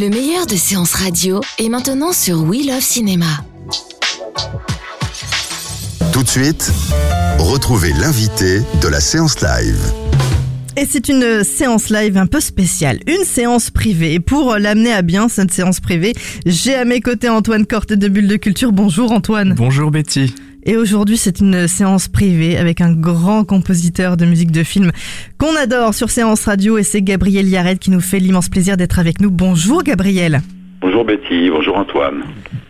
Le meilleur de séances radio est maintenant sur We Love Cinéma. Tout de suite, retrouvez l'invité de la séance live. Et c'est une séance live un peu spéciale, une séance privée. Et pour l'amener à bien, cette séance privée, j'ai à mes côtés Antoine Corte de Bulle de Culture. Bonjour Antoine. Bonjour Betty. Et aujourd'hui, c'est une séance privée avec un grand compositeur de musique de film qu'on adore sur Séance Radio et c'est Gabriel Yared qui nous fait l'immense plaisir d'être avec nous. Bonjour Gabriel. Bonjour Betty, bonjour Antoine.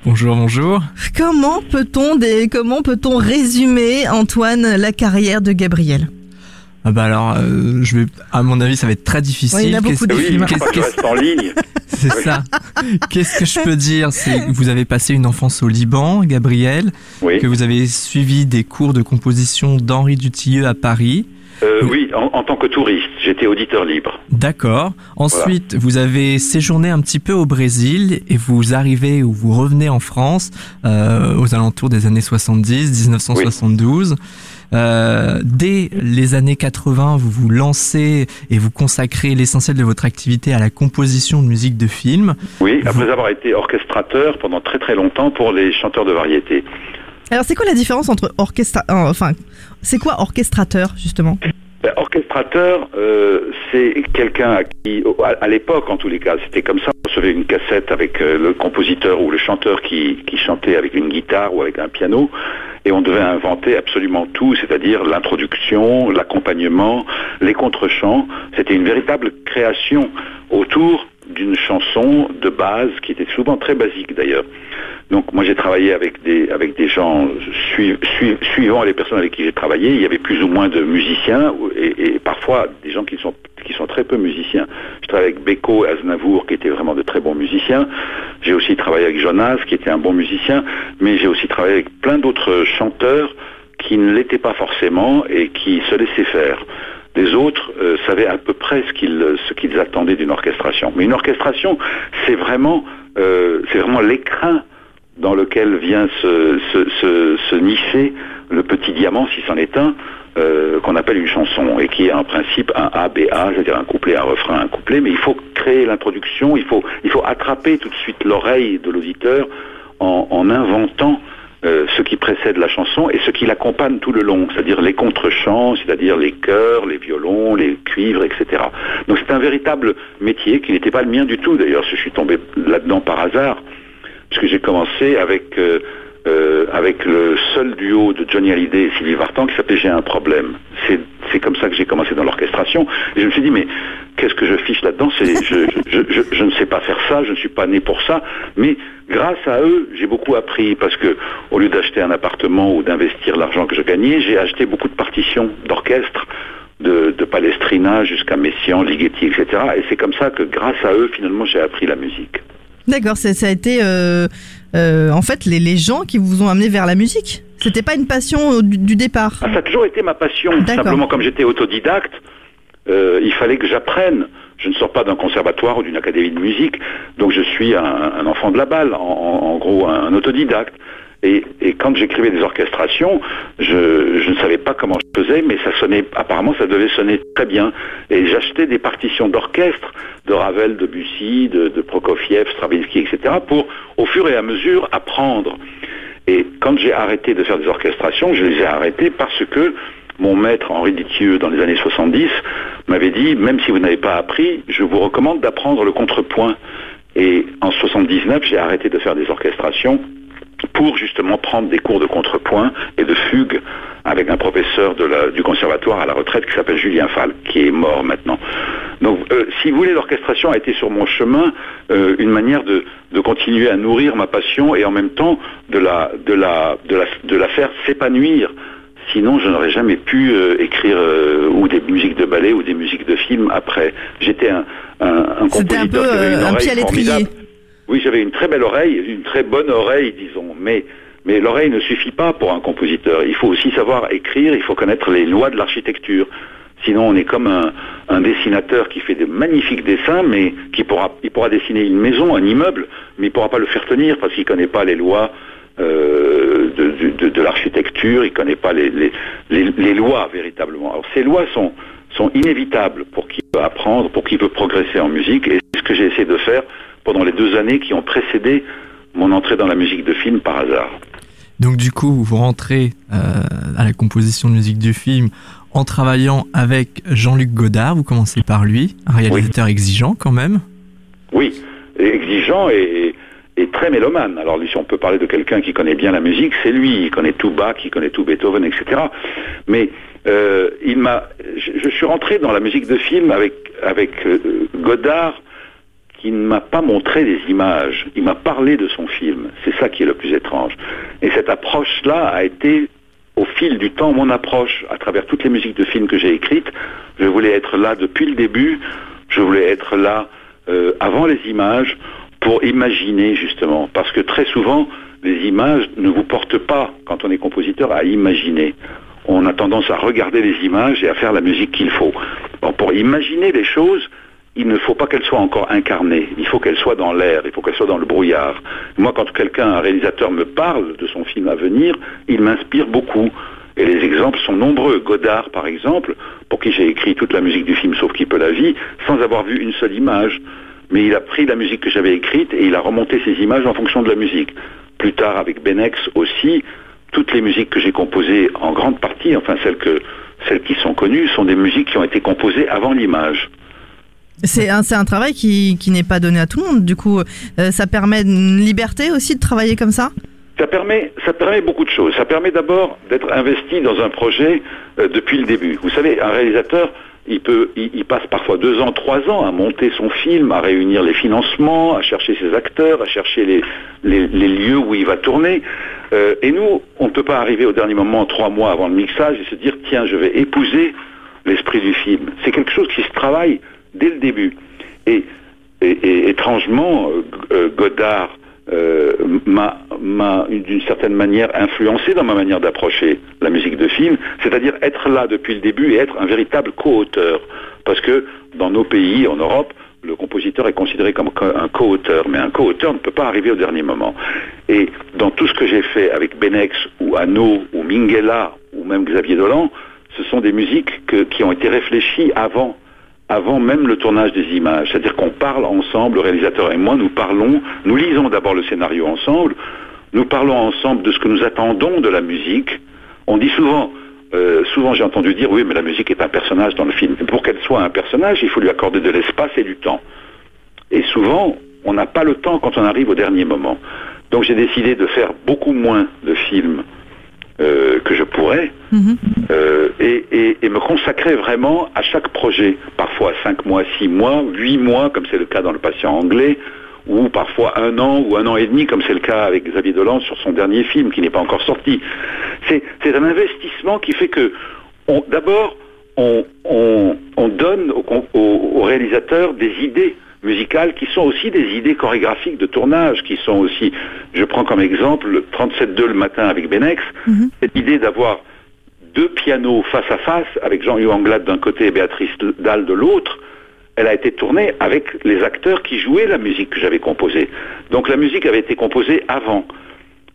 Bonjour, bonjour. Comment peut-on des, comment peut-on résumer Antoine la carrière de Gabriel? Ah bah alors, euh, je vais, à mon avis, ça va être très difficile. Il y en a beaucoup de Oui, films. parce que je reste en ligne. C'est ça. Qu'est-ce que je peux dire C'est que vous avez passé une enfance au Liban, Gabriel, Oui, que vous avez suivi des cours de composition d'Henri Dutilleux à Paris. Euh, oui en, en tant que touriste, j'étais auditeur libre. D'accord. Ensuite, vous avez séjourné un petit peu au Brésil et vous arrivez ou vous revenez en France euh, aux alentours des années 70, 1972. Euh, dès les années 80, vous vous lancez et vous consacrez l'essentiel de votre activité à la composition de musique de film. Oui, après avoir été orchestrateur pendant très très longtemps pour les chanteurs de variété. Alors c'est quoi la différence entre orchestra, euh, enfin, c'est quoi orchestrateur justement? Ben, orchestrateur, euh, c'est quelqu'un qui, à, l'époque en tous les cas, c'était comme ça. On recevait une cassette avec euh, le compositeur ou le chanteur qui, chantait avec une guitare ou avec un piano, et on devait inventer absolument tout, c'est-à-dire l'introduction, l'accompagnement, les contre-chants. C'était une véritable création autour d'une chanson de base qui était souvent très basique d'ailleurs. Donc moi j'ai travaillé avec des gens sui- sui- suivant les personnes avec qui j'ai travaillé, il y avait plus ou moins de musiciens et, et parfois des gens qui sont qui sont très peu musiciens. Je travaillais avec Beko et Aznavour qui étaient vraiment de très bons musiciens. J'ai aussi travaillé avec Jonas qui était un bon musicien, mais j'ai aussi travaillé avec plein d'autres chanteurs qui ne l'étaient pas forcément et qui se laissaient faire. Les autres euh, savaient à peu près ce qu'ils ce qu'ils attendaient d'une orchestration. Mais une orchestration, c'est vraiment euh, l'écrin dans lequel vient se, se, nicher le petit diamant, si c'en est un, euh, qu'on appelle une chanson, et qui est en principe un A, B, A, c'est-à-dire un couplet, un refrain, un couplet, mais il faut créer l'introduction, il faut, attraper tout de suite l'oreille de l'auditeur en inventant euh, ce qui précède la chanson et ce qui l'accompagne tout le long, c'est-à-dire les contre-chants, c'est-à-dire les chœurs, les violons, les cuivres, etc. Donc c'est un véritable métier qui n'était pas le mien du tout d'ailleurs, je suis tombé là-dedans par hasard, puisque j'ai commencé avec, euh, euh, avec le seul duo de Johnny Hallyday et Sylvie Vartan qui s'appelait J'ai un problème. C'est, comme ça que j'ai commencé dans l'orchestration. Je me suis dit, mais qu'est-ce que je fiche là-dedans? Je, je, je, ne sais pas faire ça, je ne suis pas né pour ça. Mais grâce à eux, j'ai beaucoup appris parce que au lieu d'acheter un appartement ou d'investir l'argent que je gagnais, j'ai acheté beaucoup de partitions d'orchestre de, Palestrina jusqu'à Messiaen, Ligeti, etc. Et c'est comme ça que grâce à eux, finalement, j'ai appris la musique. D'accord, ça a été euh, euh, en fait les, les gens qui vous ont amené vers la musique. C'était pas une passion euh, du, du départ. Ah, ça a toujours été ma passion. Simplement, comme j'étais autodidacte, euh, il fallait que j'apprenne. Je ne sors pas d'un conservatoire ou d'une académie de musique, donc je suis un, un enfant de la balle, en, en- en gros un, un autodidacte. Et, quand j'écrivais des orchestrations, je, je ne savais pas comment je faisais, mais ça sonnait, apparemment ça devait sonner très bien. Et j'achetais des partitions d'orchestre, de Ravel, de Bussy, de, de Prokofiev, Stravinsky, etc., pour, au fur et à mesure, apprendre. Et quand j'ai arrêté de faire des orchestrations, je les ai arrêtées parce que mon maître Henri Ditieux, dans les années 70, m'avait dit, même si vous n'avez pas appris, je vous recommande d'apprendre le contrepoint. Et en 79, j'ai arrêté de faire des orchestrations pour justement prendre des cours de contrepoint et de fugue avec un professeur de la- du conservatoire à la retraite qui s'appelle Julien Fall, qui est mort maintenant. Donc, euh, si vous voulez, l'orchestration a été sur mon chemin euh, une manière de, de continuer à nourrir ma passion et en même temps de la, de la, de la, de la faire s'épanouir. Sinon, je n'aurais jamais pu euh, écrire ou des musiques de ballet ou des musiques de film après. J'étais un, un, un C'était un peu compositeur qui avait une un pied à l'étrier. Oui, j'avais une très belle oreille, une très bonne oreille, disons, mais l'oreille ne suffit pas pour un compositeur. Il faut aussi savoir écrire, il faut connaître les lois de l'architecture. Sinon, on est comme un, dessinateur qui fait de magnifiques dessins, mais qui pourra, il pourra dessiner une maison, un immeuble, mais il pourra pas le faire tenir parce qu'il connaît pas les lois euh, de, l'architecture, il connaît pas les, lois véritablement. Alors ces lois sont inévitables pour qui veut apprendre, pour qui veut progresser en musique, et c'est ce que j'ai essayé de faire pendant les deux années qui ont précédé mon entrée dans la musique de film par hasard. Donc du coup, vous rentrez euh, à la composition de musique du film en travaillant avec Jean-Luc Godard. Vous commencez par lui, un réalisateur exigeant quand même. Oui, exigeant et, très mélomane. Alors si on peut parler de quelqu'un qui connaît bien la musique, c'est lui. Il connaît tout Bach, il connaît tout Beethoven, etc. Mais euh, il m'a, je, suis rentré dans la musique de film avec avec euh, Godard qui ne m'a pas montré des images, il m'a parlé de son film. C'est ça qui est le plus étrange. Et cette approche-là a été, au fil du temps, mon approche à travers toutes les musiques de films que j'ai écrites. Je voulais être là depuis le début, je voulais être là euh, avant les images pour imaginer justement. Parce que très souvent, les images ne vous portent pas, quand on est compositeur, à imaginer. On a tendance à regarder les images et à faire la musique qu'il faut. pour imaginer les choses, il ne faut pas qu'elle soit encore incarnée, il faut qu'elle soit dans l'air, il faut qu'elle soit dans le brouillard. Moi, quand quelqu'un, un réalisateur me parle de son film à venir, il m'inspire beaucoup. Et les exemples sont nombreux. Godard, par exemple, pour qui j'ai écrit toute la musique du film Sauf qui peut la vie, sans avoir vu une seule image. Mais il a pris la musique que j'avais écrite et il a remonté ces images en fonction de la musique. Plus tard, avec Benex aussi, toutes les musiques que j'ai composées, en grande partie, enfin celles qui sont connues, sont des musiques qui ont été composées avant l'image. C'est un, travail qui, n'est pas donné à tout le monde. Du coup, euh, ça permet une liberté aussi de travailler comme ça? Ça permet, beaucoup de choses. Ça permet d'abord d'être investi dans un projet euh, depuis le début. Vous savez, un réalisateur, il, passe parfois deux ans, trois ans à monter son film, à réunir les financements, à chercher ses acteurs, à chercher les lieux où il va tourner. Euh, et nous, on ne peut pas arriver au dernier moment, trois mois avant le mixage, et se dire, tiens, je vais épouser l'esprit du film. C'est quelque chose qui se travaille dès le début. Et, étrangement, euh, euh, Godard euh, m'a, d'une certaine manière influencé dans ma manière d'approcher la musique de film, c'est-à-dire être là depuis le début et être un véritable co-auteur. Parce que dans nos pays, en Europe, le compositeur est considéré comme un co-auteur, mais un co-auteur ne peut pas arriver au dernier moment. Et dans tout ce que j'ai fait avec Benex ou Anno ou Minghella ou même Xavier Dolan, ce sont des musiques qui ont été réfléchies avant avant même le tournage des images. C'est-à-dire qu'on parle ensemble, le réalisateur et moi, nous parlons, nous lisons d'abord le scénario ensemble, nous parlons ensemble de ce que nous attendons de la musique. On dit souvent, euh, souvent j'ai entendu dire, oui, mais la musique est un personnage dans le film. pour qu'elle soit un personnage, il faut lui accorder de l'espace et du temps. Et souvent, on n'a pas le temps quand on arrive au dernier moment. Donc j'ai décidé de faire beaucoup moins de films euh, que je pourrais mhm. euh, et, me consacrer vraiment à chaque projet, parfois 5 mois, 6 mois, 8 mois, comme c'est le cas dans le patient anglais, ou parfois un an ou un an et demi, comme c'est le cas avec Xavier Dolan sur son dernier film qui n'est pas encore sorti. C'est un investissement qui fait que, d'abord, on, donne aux réalisateurs des idées musicales qui sont aussi des idées chorégraphiques de tournage, qui sont aussi, je prends comme exemple le 37-2 le matin avec Benex, mhm. cette idée d'avoir deux pianos face à face avec Jean-Hugh Anglade d'un côté et Béatrice Dalle de l'autre, elle a été tournée avec les acteurs qui jouaient la musique que j'avais composée. Donc la musique avait été composée avant.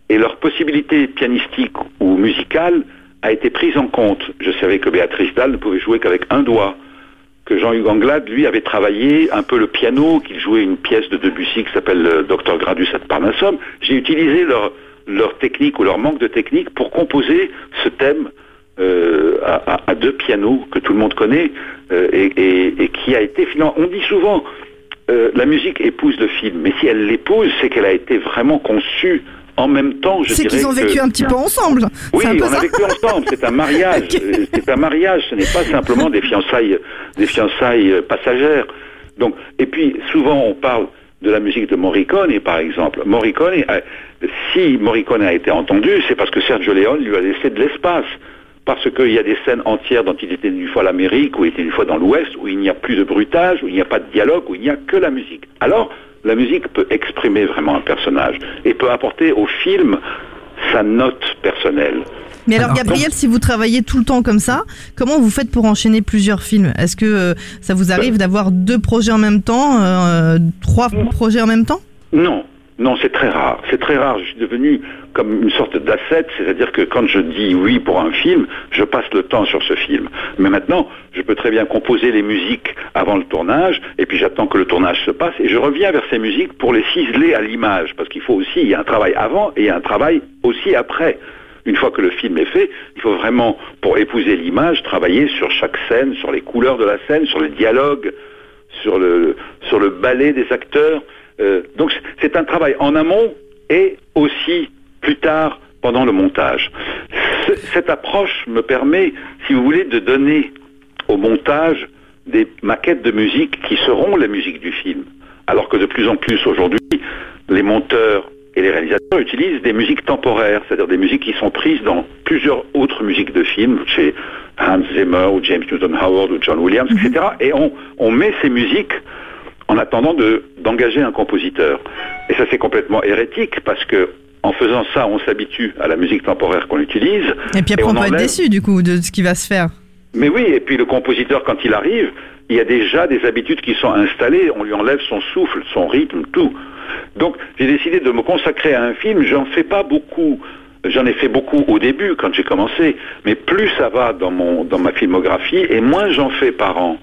Et leur possibilité pianistique ou musicale a été prise en compte. Je savais que Béatrice Dalle ne pouvait jouer qu'avec un doigt que Jean-Hugues Anglade, lui, avait travaillé un peu le piano, qu'il jouait une pièce de Debussy qui s'appelle euh, Docteur Gradus ad Parnassum. J'ai utilisé leur, leur technique ou leur manque de technique pour composer ce thème euh, à, deux pianos que tout le monde connaît euh, et, qui a été finalement... On dit souvent, la musique épouse le film, mais si elle l'épouse, c'est qu'elle a été vraiment conçue en même temps, je C'est qu'ils ont vécu un petit peu ensemble. Oui, on a vécu ensemble. C'est un mariage. C'est un mariage. Ce n'est pas simplement des fiançailles, des fiançailles euh, passagères. Donc, et puis souvent on parle de la musique de Morricone, par exemple. Morricone, si Morricone a été entendu, c'est parce que Sergio Leone lui a laissé de l'espace. Parce qu'il y a des scènes entières dont il était une fois l'Amérique, ou il était une fois dans l'Ouest, où il n'y a plus de bruitage, où il n'y a pas de dialogue, où il n'y a que la musique. Alors, la musique peut exprimer vraiment un personnage et peut apporter au film sa note personnelle. Mais alors, Gabriel, si vous travaillez tout le temps comme ça, comment vous faites pour enchaîner plusieurs films? Est-ce que euh, ça vous arrive d'avoir deux projets en même temps, euh, trois projets en même temps? Non, Non, c'est très rare. C'est très rare. Je suis devenu comme une sorte d'asset, c'est-à-dire que quand je dis oui pour un film, je passe le temps sur ce film. Mais maintenant, je peux très bien composer les musiques avant le tournage, et puis j'attends que le tournage se passe, et je reviens vers ces musiques pour les ciseler à l'image, parce qu'il faut aussi, il y a un travail avant et il y a un travail aussi après. Une fois que le film est fait, il faut vraiment, pour épouser l'image, travailler sur chaque scène, sur les couleurs de la scène, sur le dialogue, sur le, sur le ballet des acteurs. Euh, donc c'est un travail en amont et aussi plus tard pendant le montage. cette approche me permet, si vous voulez, de donner au montage des maquettes de musique qui seront la musique du film. Alors que de plus en plus aujourd'hui, les monteurs et les réalisateurs utilisent des musiques temporaires, c'est-à-dire des musiques qui sont prises dans plusieurs autres musiques de films, chez Hans Zimmer ou James Newton Howard ou John Williams, etc. Mhm. Et on, on met ces musiques en attendant d'engager un compositeur. Et ça c'est complètement hérétique parce que en faisant ça, on s'habitue à la musique temporaire qu'on utilise. Et puis après, on, peut être déçu du coup de ce qui va se faire. Mais oui, et puis le compositeur, quand il arrive, il y a déjà des habitudes qui sont installées, on lui enlève son souffle, son rythme, tout. Donc j'ai décidé de me consacrer à un film, j'en fais pas beaucoup. J'en ai fait beaucoup au début quand j'ai commencé, mais plus ça va dans, mon, dans ma filmographie et moins j'en fais par an.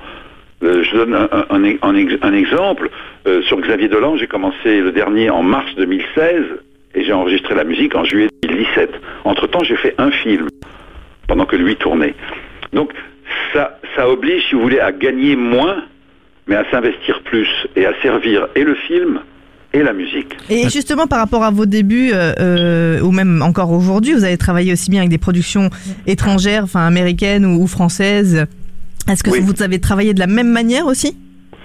Euh, je donne un, exemple. Euh, sur Xavier Dolan, j'ai commencé le dernier en mars 2016 et j'ai enregistré la musique en juillet 2017. Entre-temps, j'ai fait un film pendant que lui tournait. Donc ça, ça oblige, si vous voulez, à gagner moins, mais à s'investir plus et à servir et le film et la musique. Et justement, par rapport à vos débuts, euh, ou même encore aujourd'hui, vous avez travaillé aussi bien avec des productions étrangères, enfin américaines ou, françaises. Est-ce que vous avez travaillé de la même manière aussi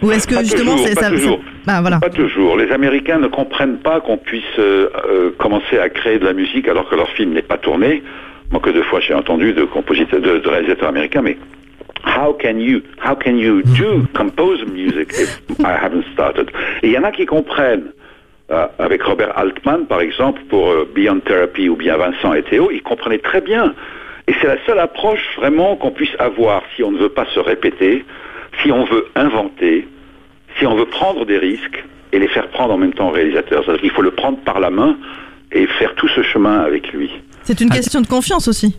ou est-ce que justement c'est ça, toujours. Ah, voilà. Pas toujours. Les Américains ne comprennent pas qu'on puisse euh, commencer à créer de la musique alors que leur film n'est pas tourné. Moi que deux fois j'ai entendu de compositeurs, de, de réalisateurs américains, mais how can you, how can you do compose music if I haven't started? Et il y en a qui comprennent. Euh, avec Robert Altman, par exemple, pour euh, Beyond Therapy ou bien Vincent et Théo, ils comprenaient très bien. Et c'est la seule approche vraiment qu'on puisse avoir si on ne veut pas se répéter, si on veut inventer, si on veut prendre des risques et les faire prendre en même temps au réalisateur. C'est-à-dire qu'il faut le prendre par la main et faire tout ce chemin avec lui. C'est une question de confiance aussi.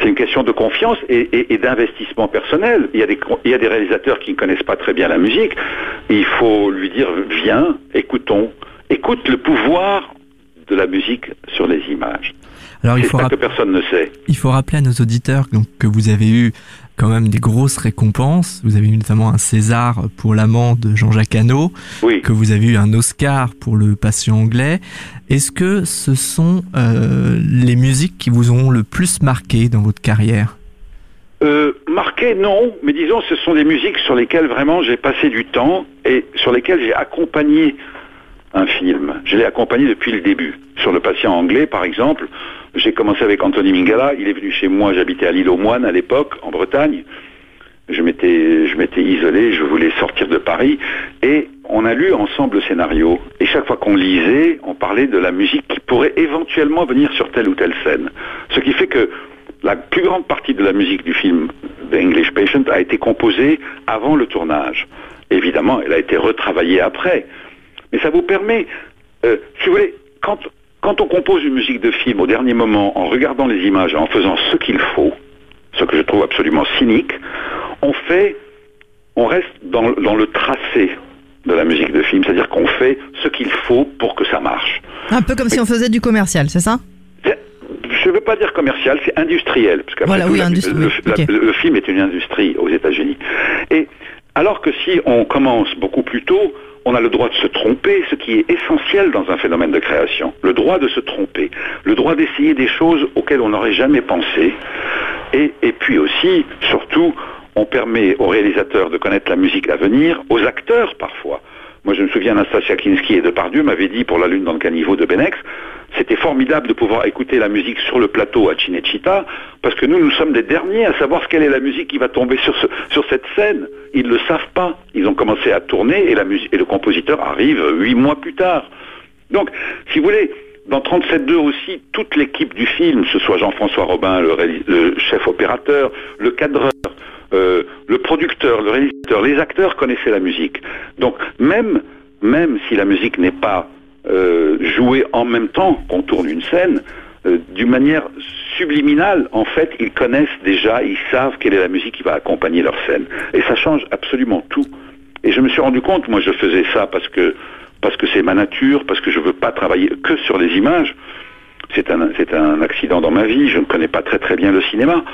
C'est une question de confiance et, d'investissement personnel. Il y, a des, il y a des réalisateurs qui ne connaissent pas très bien la musique. Il faut lui dire, viens, écoutons. Écoute le pouvoir de la musique sur les images. Alors il faut ça que personne ne sait. Il faut rappeler à nos auditeurs donc, que vous avez eu quand même des grosses récompenses. Vous avez eu notamment un César pour l'amant de Jean-Jacques Hano, oui. que vous avez eu un Oscar pour le patient anglais. Est-ce que ce sont euh, les musiques qui vous ont le plus marqué dans votre carrière? Euh, marqué, non, mais disons, ce sont des musiques sur lesquelles vraiment j'ai passé du temps et sur lesquelles j'ai accompagné un film. Je l'ai accompagné depuis le début. Sur le patient anglais, par exemple, j'ai commencé avec Anthony Mingala. Il est venu chez moi. J'habitais à l'île aux Moines à l'époque, en Bretagne. Je m'étais, je m'étais isolé. Je voulais sortir de Paris. Et on a lu ensemble le scénario. Et chaque fois qu'on lisait, on parlait de la musique qui pourrait éventuellement venir sur telle ou telle scène. Ce qui fait que la plus grande partie de la musique du film The English Patient a été composée avant le tournage. Évidemment, elle a été retravaillée après. Mais ça vous permet, euh, si vous voulez, quand quand on compose une musique de film au dernier moment, en regardant les images, en faisant ce qu'il faut, ce que je trouve absolument cynique, on fait, on reste dans, le tracé de la musique de film, c'est-à-dire qu'on fait ce qu'il faut pour que ça marche. Un peu comme si on faisait du commercial, c'est ça? Je ne veux pas dire commercial, c'est industriel. Parce voilà, oui, le, film est une industrie aux États-Unis. Et alors que si on commence beaucoup plus tôt, on a le droit de se tromper, ce qui est essentiel dans un phénomène de création. Le droit de se tromper, le droit d'essayer des choses auxquelles on n'aurait jamais pensé. Et, puis aussi, surtout, on permet aux réalisateurs de connaître la musique à venir, aux acteurs parfois. Moi, je me souviens, Anastasia Kinski et Depardieu m'avaient dit pour La Lune dans le caniveau de Benex, c'était formidable de pouvoir écouter la musique sur le plateau à Cinecittà, parce que nous, nous sommes des derniers à savoir quelle est la musique qui va tomber sur, sur cette scène. Ils ne le savent pas. Ils ont commencé à tourner et, la et le compositeur arrive huit mois plus tard. Donc, si vous voulez, dans 37.2 aussi, toute l'équipe du film, ce soit Jean-François Robin, le, chef opérateur, le cadreur, euh, le producteur, le réalisateur, les acteurs connaissaient la musique. Donc même, même si la musique n'est pas euh, jouer en même temps qu'on tourne une scène, euh, d'une manière subliminale, en fait, ils connaissent déjà, ils savent quelle est la musique qui va accompagner leur scène. Et ça change absolument tout. Et je me suis rendu compte, moi je faisais ça parce que parce que c'est ma nature, parce que je veux pas travailler que sur les images. C'est un, un accident dans ma vie, je ne connais pas très très bien le cinéma.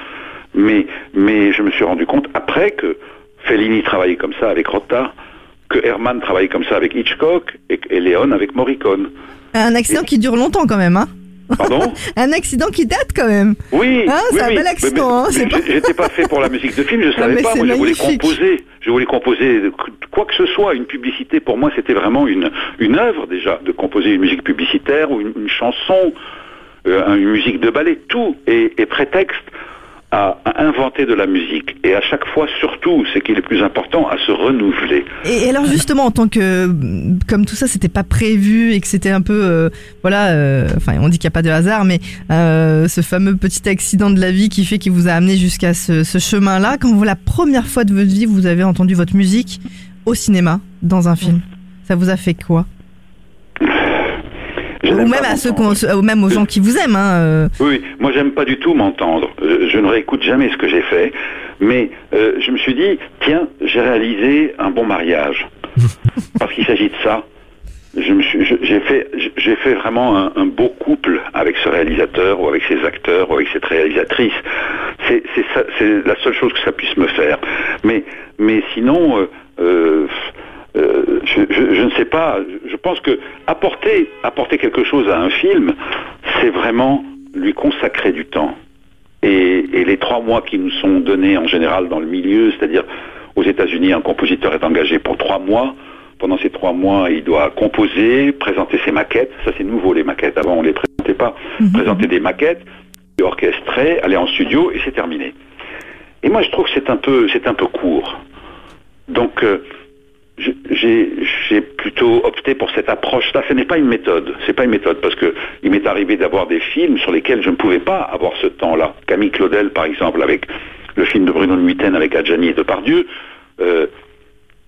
Mais, mais je me suis rendu compte après que Fellini travaillait comme ça avec Rota, que Herman travaillait comme ça avec Hitchcock et, et Léon avec Morricone. Un accident qui dure longtemps quand même, hein Pardon Un accident qui date quand même. Oui, Hein, oui, c'est un oui. bel accident, hein, pas- J'étais pas fait pour la musique de film, je savais mais pas. Moi, je voulais composer. Je voulais composer quoi que ce soit. Une publicité, pour moi, c'était vraiment une une œuvre déjà de composer une musique publicitaire ou une, une chanson, euh, une musique de ballet. Tout est, est prétexte à, inventer de la musique. Et à chaque fois, surtout, ce qui est le plus important, à se renouveler. Et, et alors justement, en tant que, comme tout ça, c'était pas prévu et que c'était un peu, euh, voilà, euh, enfin, on dit qu'il n'y a pas de hasard, mais euh, ce fameux petit accident de la vie qui fait qu'il vous a amené jusqu'à ce, ce chemin-là. Quand vous la première fois de votre vie, vous avez entendu votre musique au cinéma, dans un film, ça vous a fait quoi? Je Ou même à ceux, ou même aux gens qui vous aiment. Hein, euh. Oui, moi j'aime pas du tout m'entendre. Euh, Je ne réécoute jamais ce que j'ai fait. Mais euh, je me suis dit, tiens, j'ai réalisé un bon mariage. Parce qu'il s'agit de ça. Je me suis, je- j'ai fait, j'ai fait vraiment un, un beau couple avec ce réalisateur ou avec ses acteurs ou avec cette réalisatrice. C'est, c'est, ça- c'est la seule chose que ça puisse me faire. Mais, mais sinon, euh, euh, euh, je, je- je ne sais pas. Je pense que apporter, apporter quelque chose à un film, c'est vraiment lui consacrer du temps. Et, et les trois mois qui nous sont donnés en général dans le milieu, c'est-à-dire aux États-Unis, un compositeur est engagé pour trois mois. Pendant ces trois mois, il doit composer, présenter ses maquettes. Ça, c'est nouveau, les maquettes. Avant, on les présentait pas. Présenter des maquettes, orchestrer, aller en studio, et c'est terminé. Et moi, je trouve que c'est un peu, c'est un peu court. Donc, euh, j'ai plutôt opté pour cette approche-là. Ce n'est pas une méthode. C'est pas une méthode parce que il m'est arrivé d'avoir des films sur lesquels je ne pouvais pas avoir ce temps-là. Camille Claudel, par exemple, avec le film de Bruno Nuiten avec Adjani et Depardieu. Euh,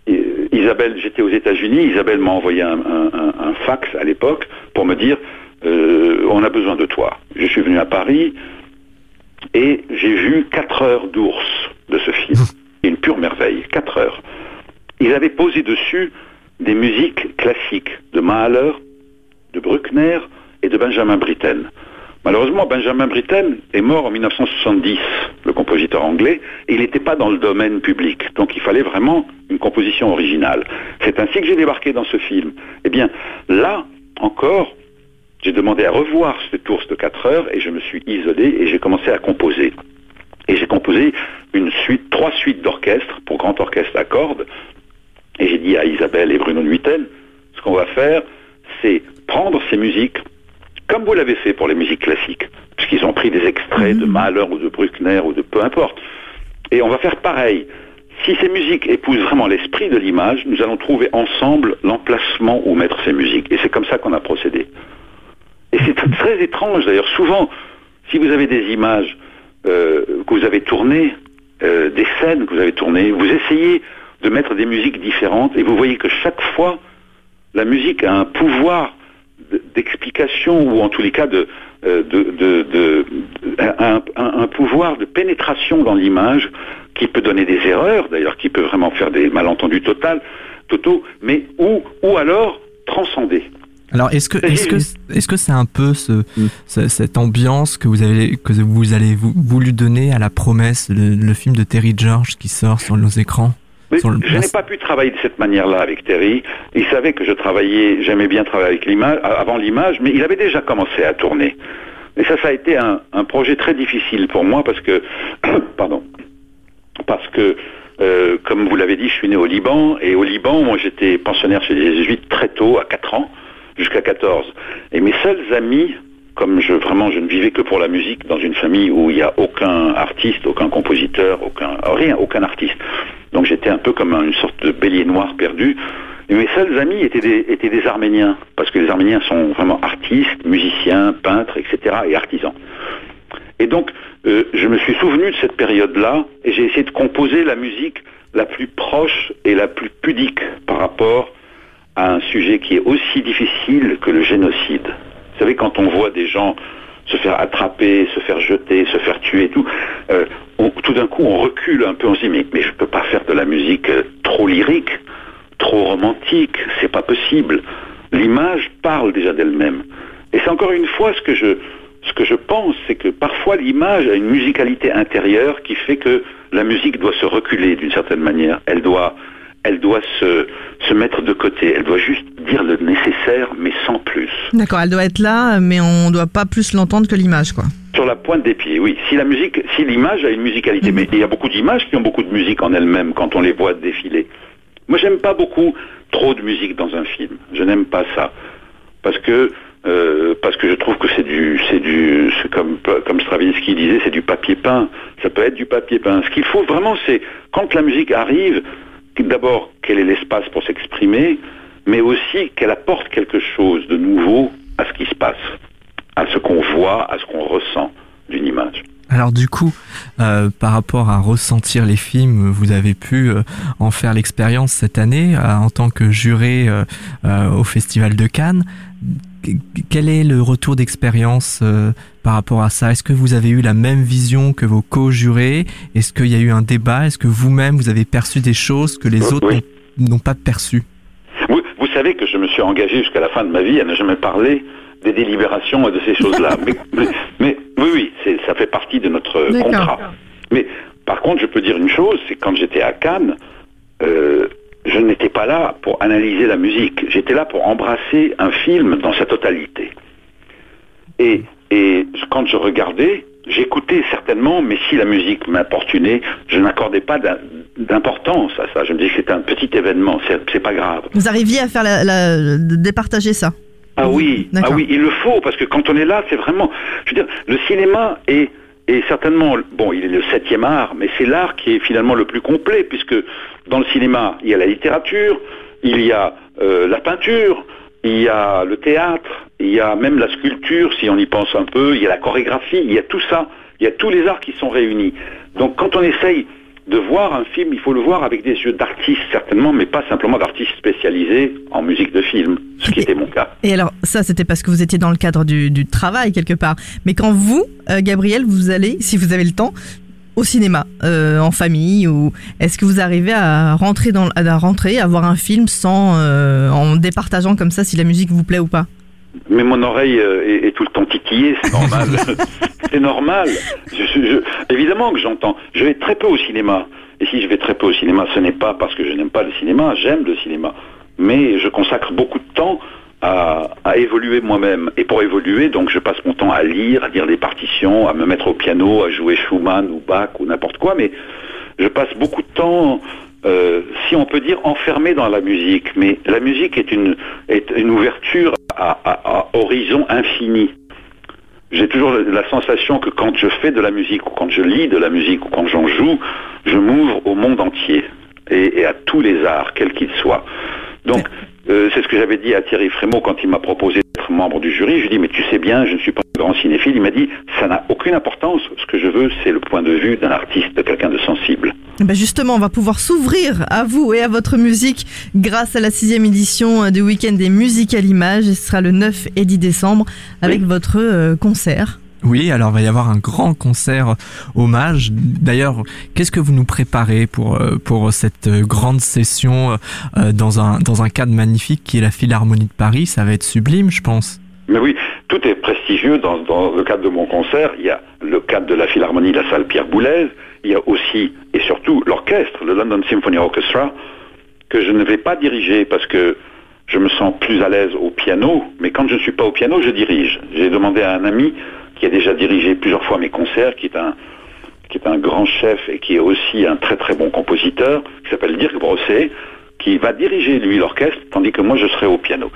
et- Isabelle, j'étais aux États-Unis. Isabelle m'a envoyé un, un- un- un fax à l'époque pour me dire euh, on a besoin de toi. Je suis venu à Paris et j'ai vu 4 heures d'ours de ce film. Une pure merveille, 4 heures. Ils avaient posé dessus des musiques classiques de Mahler, de Bruckner et de Benjamin Britten. Malheureusement, Benjamin Britten est mort en 1970, le compositeur anglais, et il n'était pas dans le domaine public. Donc il fallait vraiment une composition originale. C'est ainsi que j'ai débarqué dans ce film. Eh bien, là encore, j'ai demandé à revoir cet ours de 4 heures et je me suis isolé et j'ai commencé à composer. Et j'ai composé une suite, trois suites d'orchestre pour grand orchestre à cordes. Et j'ai dit à Isabelle et Bruno Nuiten, ce qu'on va faire, c'est prendre ces musiques, comme vous l'avez fait pour les musiques classiques, puisqu'ils ont pris des extraits de Mahler ou de Bruckner ou de peu importe. Et on va faire pareil. Si ces musiques épousent vraiment l'esprit de l'image, nous allons trouver ensemble l'emplacement où mettre ces musiques. Et c'est comme ça qu'on a procédé. Et c'est tr- très étrange d'ailleurs. Souvent, si vous avez des images euh, que vous avez tournées, euh, des scènes que vous avez tournées, vous essayez de mettre des musiques différentes. Et vous voyez que chaque fois, la musique a un pouvoir d'explication ou en tous les cas de, euh, de, de- de- un, pouvoir de pénétration dans l'image qui peut donner des erreurs d'ailleurs, qui peut vraiment faire des malentendus total, totaux, mais ou, ou alors transcender. Alors est-ce que est-ce que est-ce que c'est un peu ce, ce- cette ambiance que vous avez que vous allez vou- voulu donner à la promesse le, le film de Terry George qui sort sur nos écrans? Mais je n'ai pas pu travailler de cette manière-là avec Terry. Il savait que je travaillais, j'aimais bien travailler avec l'image, avant l'image, mais il avait déjà commencé à tourner. Et ça, ça a été un, un projet très difficile pour moi parce que, pardon, parce que, euh, comme vous l'avez dit, je suis né au Liban et au Liban, moi, j'étais pensionnaire chez les jésuites très tôt, à 4 ans, jusqu'à 14. Et mes seuls amis, comme vraiment je ne vivais que pour la musique dans une famille où il n'y a aucun artiste, aucun compositeur, aucun rien, aucun artiste. Donc j'étais un peu comme une sorte de bélier noir perdu. Et mes seuls amis étaient des, étaient des Arméniens, parce que les Arméniens sont vraiment artistes, musiciens, peintres, etc. et artisans. Et donc, euh, je me suis souvenu de cette période-là, et j'ai essayé de composer la musique la plus proche et la plus pudique par rapport à un sujet qui est aussi difficile que le génocide. Vous savez, quand on voit des gens se faire attraper, se faire jeter, se faire tuer, tout, euh, tout d'un coup on recule un peu, on se dit mais, mais je peux pas faire de la musique euh, trop lyrique, trop romantique, c'est pas possible. L'image parle déjà d'elle-même. Et c'est encore une fois ce que je, ce que je pense, c'est que parfois l'image a une musicalité intérieure qui fait que la musique doit se reculer d'une certaine manière. Elle doit, elle doit se, se mettre de côté. Elle doit juste dire le nécessaire, mais sans plus. D'accord, elle doit être là, mais on ne doit pas plus l'entendre que l'image, quoi. Sur la pointe des pieds, oui. Si la musique, si l'image a une musicalité, mhm. mais il y a beaucoup d'images qui ont beaucoup de musique en elles-mêmes quand on les voit défiler. Moi, j'aime pas beaucoup trop de musique dans un film. Je n'aime pas ça parce que euh, parce que je trouve que c'est du, c'est du, comme comme Stravinsky disait, c'est du papier peint. Ça peut être du papier peint. Ce qu'il faut vraiment, c'est quand la musique arrive, d'abord quel est l'espace pour s'exprimer, mais aussi qu'elle apporte quelque chose de nouveau à ce qui se passe, à ce qu'on voit, à ce qu'on ressent d'une image. Alors du coup, euh, par rapport à ressentir les films, vous avez pu euh, en faire l'expérience cette année euh, en tant que juré au Festival de Cannes. Quel est le retour d'expérience par rapport à ça? Est-ce que vous avez eu la même vision que vos co-jurés? Est-ce qu'il y a eu un débat? Est-ce que vous-même vous avez perçu des choses que les autres n'ont pas perçues? Vous, vous savez que je me suis engagé jusqu'à la fin de ma vie à ne jamais parler des délibérations et de ces choses-là. mais, oui, oui, ça fait partie de notre contrat. Mais par contre, je peux dire une chose, c'est quand j'étais à Cannes, euh, je n'étais pas là pour analyser la musique. J'étais là pour embrasser un film dans sa totalité. Et, et quand je regardais, j'écoutais certainement, mais si la musique m'importunait, je n'accordais pas d'importance à ça. Je me disais que c'était un petit événement, c'est pas grave. Vous arriviez à faire la, départager ça? Ah oui, ah oui, il le faut parce que quand on est là, c'est vraiment. Je veux dire, le cinéma est, est certainement bon, il est le septième art, mais c'est l'art qui est finalement le plus complet puisque dans le cinéma, il y a la littérature, il y a euh, la peinture, il y a le théâtre, il y a même la sculpture si on y pense un peu, il y a la chorégraphie, il y a tout ça, il y a tous les arts qui sont réunis. Donc quand on essaye de voir un film, il faut le voir avec des yeux d'artiste certainement, mais pas simplement d'artiste spécialisé en musique de film, ce qui était mon cas. Et alors ça, c'était parce que vous étiez dans le cadre du, travail quelque part. Mais quand vous, euh, Gabriel, vous allez, si vous avez le temps, au cinéma, euh, en famille, ou est-ce que vous arrivez à rentrer dans, à rentrer, à voir un film sans, euh, en départageant comme ça si la musique vous plaît ou pas? Mais mon oreille est, tout le temps titillée, c'est normal. c'est normal. évidemment que j'entends. Je vais très peu au cinéma. Et si je vais très peu au cinéma, ce n'est pas parce que je n'aime pas le cinéma, j'aime le cinéma. Mais je consacre beaucoup de temps à, évoluer moi-même. Et pour évoluer, donc, je passe mon temps à lire, à lire des partitions, à me mettre au piano, à jouer Schumann ou Bach ou n'importe quoi. Mais je passe beaucoup de temps, euh, si on peut dire, enfermé dans la musique. Mais la musique est une, est une ouverture à, horizon infini j'ai toujours la sensation que quand je fais de la musique, ou quand je lis de la musique, ou quand j'en joue, je m'ouvre au monde entier et, à tous les arts, quels qu'ils soient. Donc, euh, c'est ce que j'avais dit à Thierry Frémaux quand il m'a proposé d'être membre du jury. Je lui ai dit, mais tu sais bien, je ne suis pas un grand cinéphile. Il m'a dit, ça n'a aucune importance. Ce que je veux, c'est le point de vue d'un artiste, de quelqu'un de sensible. Eh ben justement, on va pouvoir s'ouvrir à vous et à votre musique grâce à la sixième édition du Week-end des musiques à l'image. Ce sera le 9 et 10 décembre avec votre euh, concert. Oui, alors il va y avoir un grand concert hommage. D'ailleurs, qu'est-ce que vous nous préparez pour euh, pour cette grande session euh, dans un dans un cadre magnifique qui est la Philharmonie de Paris? Ça va être sublime, je pense. Mais oui, tout est prestigieux dans, dans le cadre de mon concert. Il y a le cadre de la Philharmonie, la salle Pierre Boulez. Il y a aussi et surtout l'orchestre, le London Symphony Orchestra, que je ne vais pas diriger parce que je me sens plus à l'aise au piano. Mais quand je ne suis pas au piano, je dirige. J'ai demandé à un ami qui a déjà dirigé plusieurs fois mes concerts, qui est un, qui est un grand chef et qui est aussi un très très bon compositeur, qui s'appelle Dirk Brosset, qui va diriger lui l'orchestre, tandis que moi je serai au piano.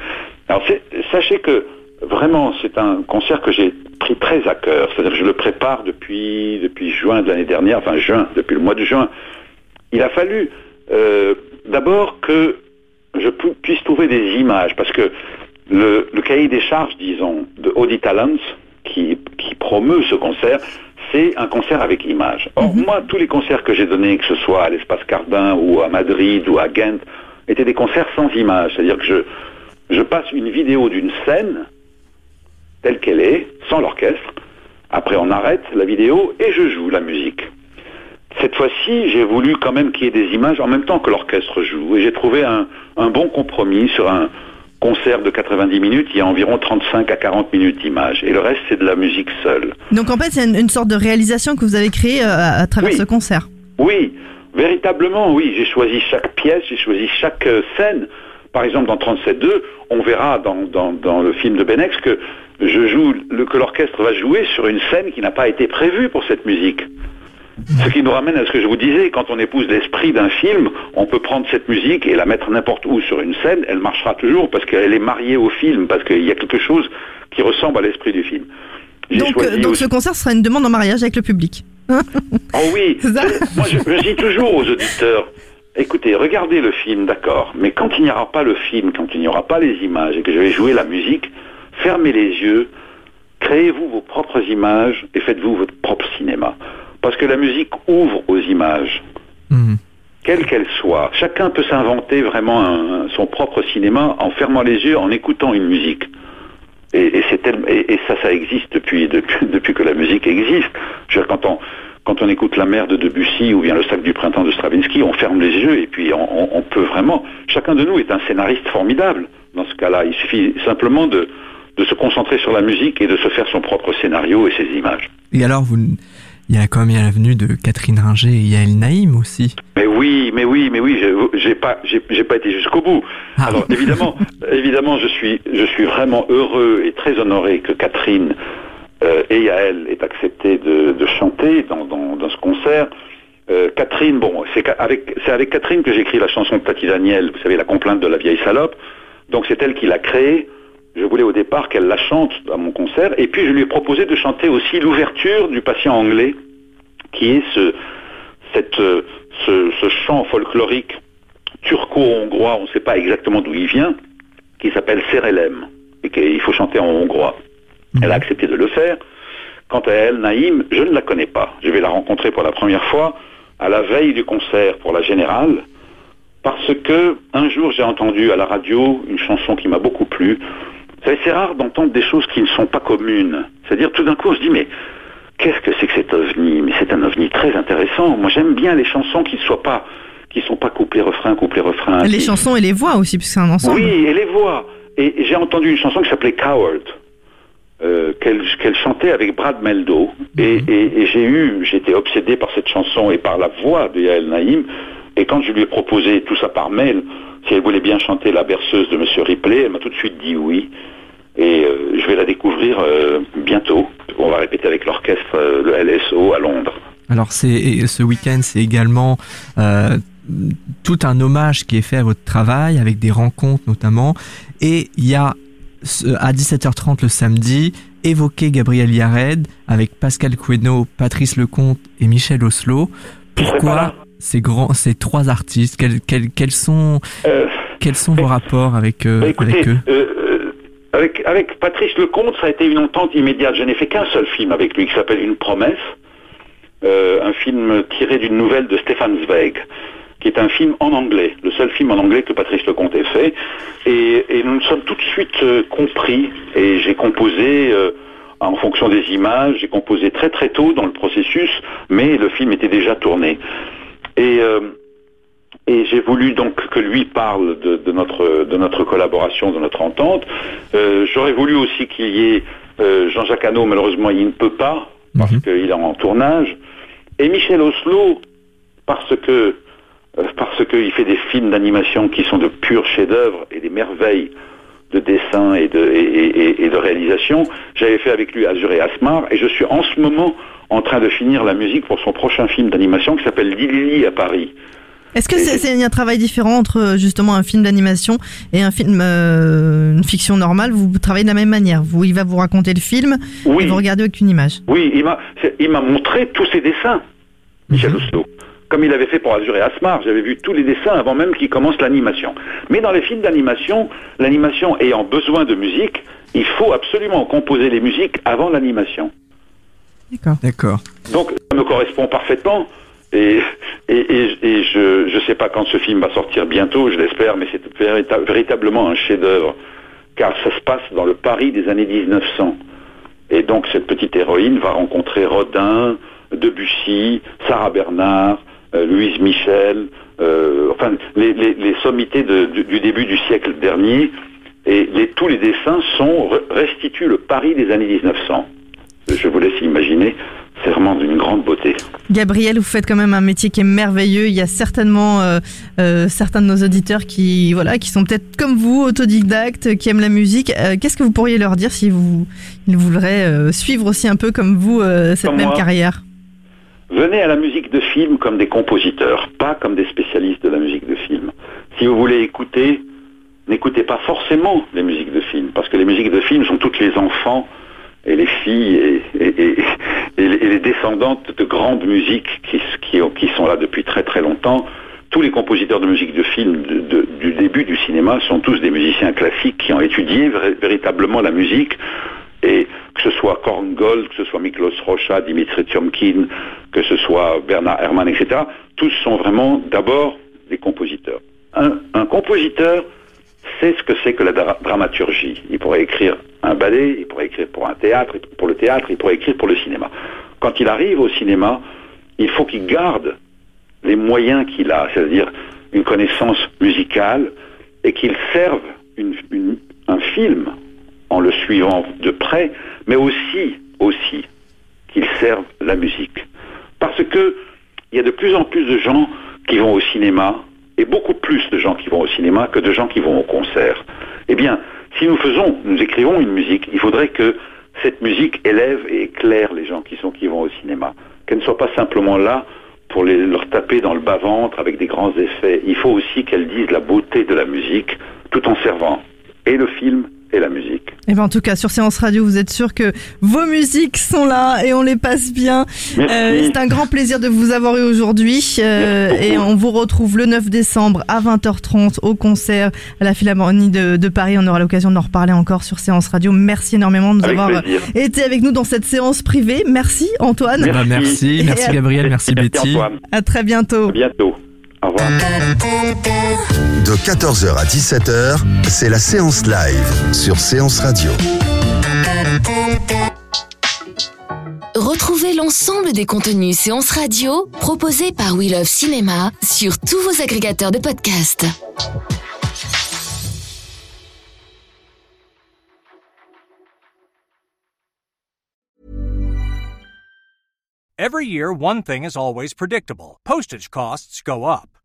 Alors sachez que vraiment c'est un concert que j'ai pris très à cœur, c'est-à-dire que je le prépare depuis, depuis juin de l'année dernière, enfin juin, depuis le mois de juin. Il a fallu euh, d'abord que je puisse trouver des images, parce que le, le cahier des charges, disons, de Audi Talents, qui, promeut ce concert, c'est un concert avec image. Or, mhm. moi, tous les concerts que j'ai donnés, que ce soit à l'Espace Cardin ou à Madrid ou à Ghent, étaient des concerts sans image. C'est-à-dire que je, je passe une vidéo d'une scène telle qu'elle est, sans l'orchestre. Après, on arrête la vidéo et je joue la musique. Cette fois-ci, j'ai voulu quand même qu'il y ait des images en même temps que l'orchestre joue. Et j'ai trouvé un, un, bon compromis sur un concert de 90 minutes. Il y a environ 35 à 40 minutes d'images. Et le reste, c'est de la musique seule. Donc en fait, c'est une, sorte de réalisation que vous avez créée euh, à, travers ce concert. Oui, véritablement, oui. J'ai choisi chaque pièce, j'ai choisi chaque euh, scène. Par exemple, dans 37.2, on verra dans, dans, dans, le film de Benex que je joue, que l'orchestre va jouer sur une scène qui n'a pas été prévue pour cette musique. Ce qui nous ramène à ce que je vous disais, quand on épouse l'esprit d'un film, on peut prendre cette musique et la mettre n'importe où sur une scène, elle marchera toujours parce qu'elle est mariée au film, parce qu'il y a quelque chose qui ressemble à l'esprit du film. Donc, euh, donc ce concert sera une demande en mariage avec le public. oh oui, moi je, je dis toujours aux auditeurs, écoutez, regardez le film, d'accord, mais quand il n'y aura pas le film, quand il n'y aura pas les images et que je vais jouer la musique, fermez les yeux, créez-vous vos propres images et faites-vous votre propre cinéma. Parce que la musique ouvre aux images, mhm. quelles qu'elles soient. Chacun peut s'inventer vraiment son propre cinéma en fermant les yeux, en écoutant une musique. Et, et, ça, ça existe depuis, depuis, que la musique existe. quand on, quand on écoute La mer de Debussy ou bien Le sac du printemps de Stravinsky, on ferme les yeux et puis on, peut vraiment... Chacun de nous est un scénariste formidable dans ce cas-là. Il suffit simplement de, de se concentrer sur la musique et de se faire son propre scénario et ses images. Et alors, vous, il y a quand même la venue de Catherine Ringer et Yael Naïm aussi. Mais oui, mais oui, mais oui, j'ai pas, j'ai pas été jusqu'au bout. Ah. Alors évidemment, évidemment, je suis, je suis vraiment heureux et très honoré que Catherine euh, et Yael aient accepté de, de chanter dans, dans, dans, ce concert. Euh, Catherine, bon, c'est avec, c'est avec Catherine que j'écris la chanson de Tati Daniel, vous savez, la complainte de la vieille salope. Donc c'est elle qui l'a créée. Je voulais au départ qu'elle la chante à mon concert, et puis je lui ai proposé de chanter aussi l'ouverture du patient anglais, qui est ce, cette, ce, chant folklorique turco-hongrois, on ne sait pas exactement d'où il vient, qui s'appelle Serelem, et qu'il faut chanter en hongrois. Mhm. Elle a accepté de le faire. Quant à elle, Naïm, je ne la connais pas. Je vais la rencontrer pour la première fois à la veille du concert pour la générale, parce que un jour j'ai entendu à la radio une chanson qui m'a beaucoup plu, c'est rare d'entendre des choses qui ne sont pas communes. C'est-à-dire, tout d'un coup, on se dit, mais qu'est-ce que c'est que cet ovni? Mais c'est un ovni très intéressant. Moi, j'aime bien les chansons qui ne soient pas, qui sont pas couplées refrain, couplées refrain. Les chansons et les voix aussi, puisque c'est un ensemble. Oui, et les voix. Et j'ai entendu une chanson qui s'appelait Coward. Euh, qu'elle chantait avec Brad Meldo mhm. et, et, j'ai eu j'étais obsédé par cette chanson et par la voix de Yael Naïm et quand je lui ai proposé tout ça par mail si elle voulait bien chanter la berceuse de Monsieur Ripley elle m'a tout de suite dit oui et euh, je vais la découvrir euh, bientôt. On va répéter avec l'orchestre euh, le LSO à Londres. Alors c'est ce week-end, c'est également tout un hommage qui est fait à votre travail avec des rencontres notamment. Et il y a à 17h30 le samedi évoqué Gabriel Yared avec Pascal Queno, Patrice Lecomte et Michel Oslo. Pourquoi ces grands, ces trois artistes quels, quels, quels sont quels sont vos rapports avec, bah, avec eux? avec, avec Patrice Lecomte, ça a été une entente immédiate. Je n'ai fait qu'un seul film avec lui qui s'appelle Une promesse, euh, un film tiré d'une nouvelle de Stéphane Zweig, qui est un film en anglais, le seul film en anglais que Patrice Lecomte ait fait. Et, nous nous sommes tout de suite euh, compris et j'ai composé... Euh, en fonction des images, j'ai composé très très tôt dans le processus, mais le film était déjà tourné. Et et j'ai voulu donc que lui parle de, notre, de notre collaboration, de notre entente. Euh, j'aurais voulu aussi qu'il y ait euh, Jean-Jacques Hano, malheureusement il ne peut pas, parce qu'il est en tournage. Et Michel Oslo, parce que euh, parce qu'il fait des films d'animation qui sont de purs chefs-d'œuvre et des merveilles dessin et de, et, de réalisation. J'avais fait avec lui Azur et Asmar, et je suis en ce moment en train de finir la musique pour son prochain film d'animation qui s'appelle Lili à Paris. Est-ce que c'est un travail différent entre euh, justement un film d'animation et un film, euh, une fiction normale? Vous travaillez de la même manière. Vous, il va vous raconter le film et vous regardez avec une image. Oui, il m'a montré tous ses dessins, Michel mmh. Comme il avait fait pour Azur et Asmar, j'avais vu tous les dessins avant même qu'il commence l'animation. Mais dans les films d'animation, l'animation ayant besoin de musique, il faut absolument composer les musiques avant l'animation. D'accord. D'accord. Donc ça me correspond parfaitement. Et, et, je ne sais pas quand ce film va sortir bientôt, je l'espère, mais c'est véritablement un chef-d'œuvre, car ça se passe dans le Paris des années 1900. Et donc cette petite héroïne va rencontrer Rodin, Debussy, Sarah Bernard, euh, Louise Michel, euh, enfin les, sommités du début du siècle dernier, et tous les dessins sont restituent le Paris des années 1900. Je vous laisse imaginer c'est vraiment d'une grande beauté. Gabriel, vous faites quand même un métier qui est merveilleux. Il y a certainement euh, euh, certains de nos auditeurs qui, voilà, qui sont peut-être comme vous, autodidactes, qui aiment la musique. Euh, qu'est-ce que vous pourriez leur dire si vous, ils voudraient suivre aussi un peu comme vous cette même carrière? Venez à la musique de film comme des compositeurs, pas comme des spécialistes de la musique de film. Si vous voulez écouter, n'écoutez pas forcément les musiques de film, parce que les musiques de film sont toutes les enfants et les filles et, les descendantes de grandes musiques qui, sont là depuis très très longtemps. Tous les compositeurs de musique de film du début du cinéma sont tous des musiciens classiques qui ont étudié véritablement la musique. Et que ce soit Korngold, que ce soit Miklos Rocha, Dimitri Tiomkin, que ce soit Bernard Herrmann, etc., tous sont vraiment d'abord des compositeurs. un compositeur, sait ce que c'est que la dramaturgie. Il pourrait écrire un ballet, il pourrait écrire pour un théâtre, pour le théâtre, il pourrait écrire pour le cinéma. Quand il arrive au cinéma, il faut qu'il garde les moyens qu'il a, c'est-à-dire une connaissance musicale, et qu'il serve un film en le suivant de près, mais aussi, aussi, qu'il serve la musique. Parce que il y a de plus en plus de gens qui vont au cinéma et beaucoup plus de gens qui vont au cinéma que de gens qui vont au concert. Eh bien, si nous faisons, nous écrivons une musique, il faudrait que cette musique élève et éclaire les gens qui sont qui vont au cinéma, qu'elle ne soit pas simplement là pour leur taper dans le bas-ventre avec des grands effets. Il faut aussi qu'elle dise la beauté de la musique tout en servant et le film et la musique. Et eh ben en tout cas, sur Séance Radio, vous êtes sûr que vos musiques sont là et on les passe bien. Euh, c'est un grand plaisir de vous avoir eu aujourd'hui. Euh, et on vous retrouve le 9 décembre à 20h30 au concert à la Philharmonie de, Paris. On aura l'occasion d'en reparler encore sur Séance Radio. Merci énormément de nous avoir été avec nous dans cette séance privée. Merci Antoine. Merci, bah, merci, merci Gabriel, merci, Betty. À très bientôt. À bientôt. Au revoir. De 14h à 17h, c'est la séance live sur Séance Radio. Retrouvez l'ensemble des contenus séance radio proposés par We Love Cinéma sur tous vos agrégateurs de podcasts. Every year, one thing is always predictable postage costs go up.